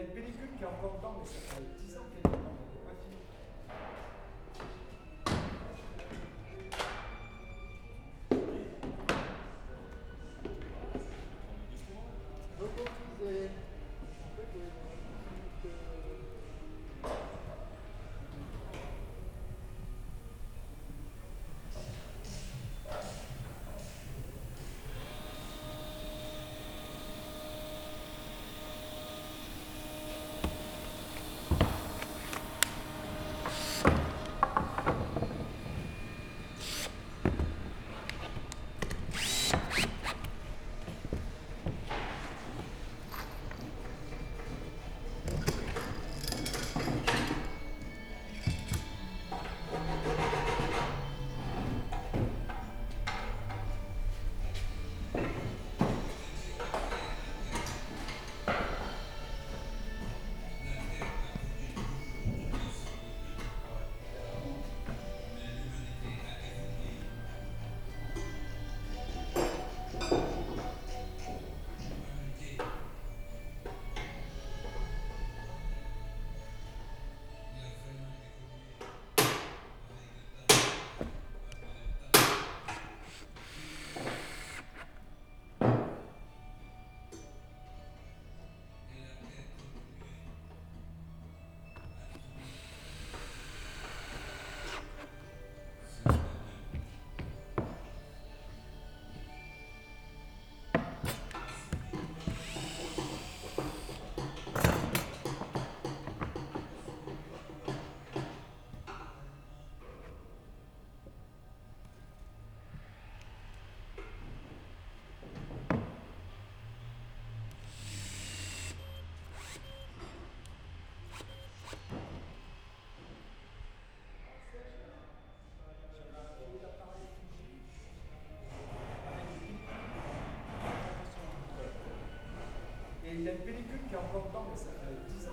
une pellicule qui est encore dedans, mais ça fait 10 ans qu'elle est une pellicule qui est encore dedans, mais ça fait 10